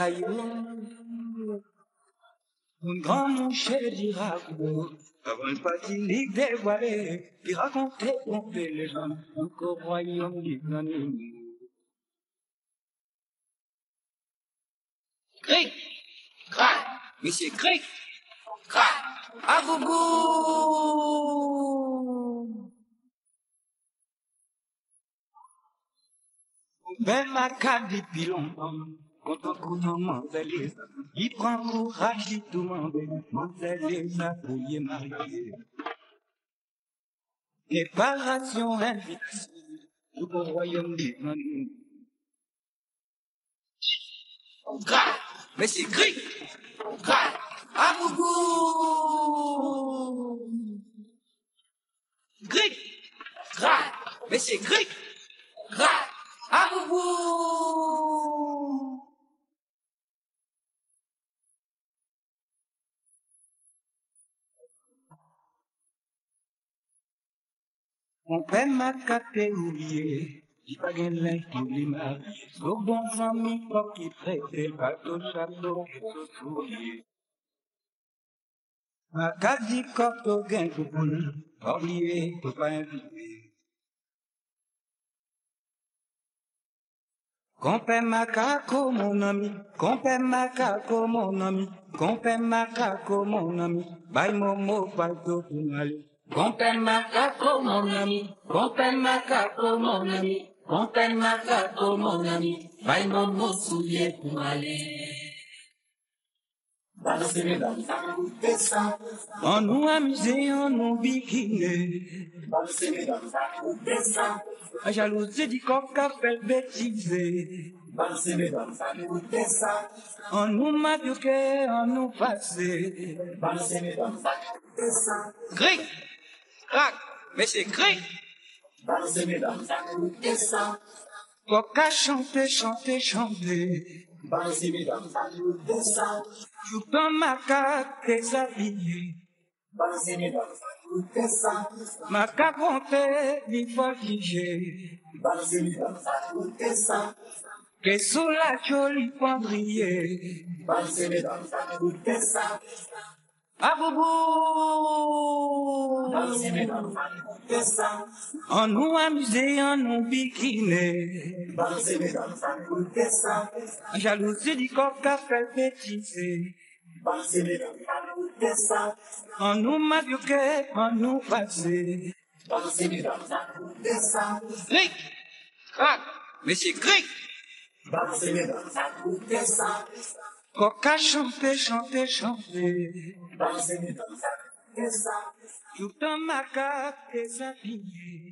Aïe, un grand mon chéri raconte, avant le patinique dévoilé, qui racontait tromper les gens, encore royaume du. Cric, crac, monsieur cric, crac, à gougou. Ben ma carte depuis quand on couillon m'envelise, il prend courage, il tout m'envelise, m'envelise à couiller marié. Réparation invitation, tout au royaume des. Crac, mais c'est crac, à gougou. Cric, crac, mais c'est crac, à gougou. Mon père m'a capté oublié, j'ai pas gagné l'un qui lui m'a. Au bon ami, pas qui prête, pas tout chapeau, et tout soulier. Ma quasi corto gain pour nous, oublié, faut pas inviter. Compère macaco, mon ami, compère macaco, mon ami, compère macaco, mon ami, bye momo, bye to kumali. Compère macaco, mon ami, compère macaco, mon ami, compère macaco, mon ami, bye momo, soulier kumali. On nous amusait, on nous biquinait. La jalousie du coq a fait bêtiser. On nous maduquait, on nous passait. Cric, mais c'est cric. Coq a chanté, chanté, chanté. Tout un macaque déshabillé. Macaque monté, il faut figer. Que sous la jolie pendrier. On nous amusait, on nous biquinait. La jalousie du coq a fait bêtiser. On nous maduquait, on nous passait. Crac, mais c'est cric. Coq a chanté, chanté, chanté. Tout un macaque déshabillé.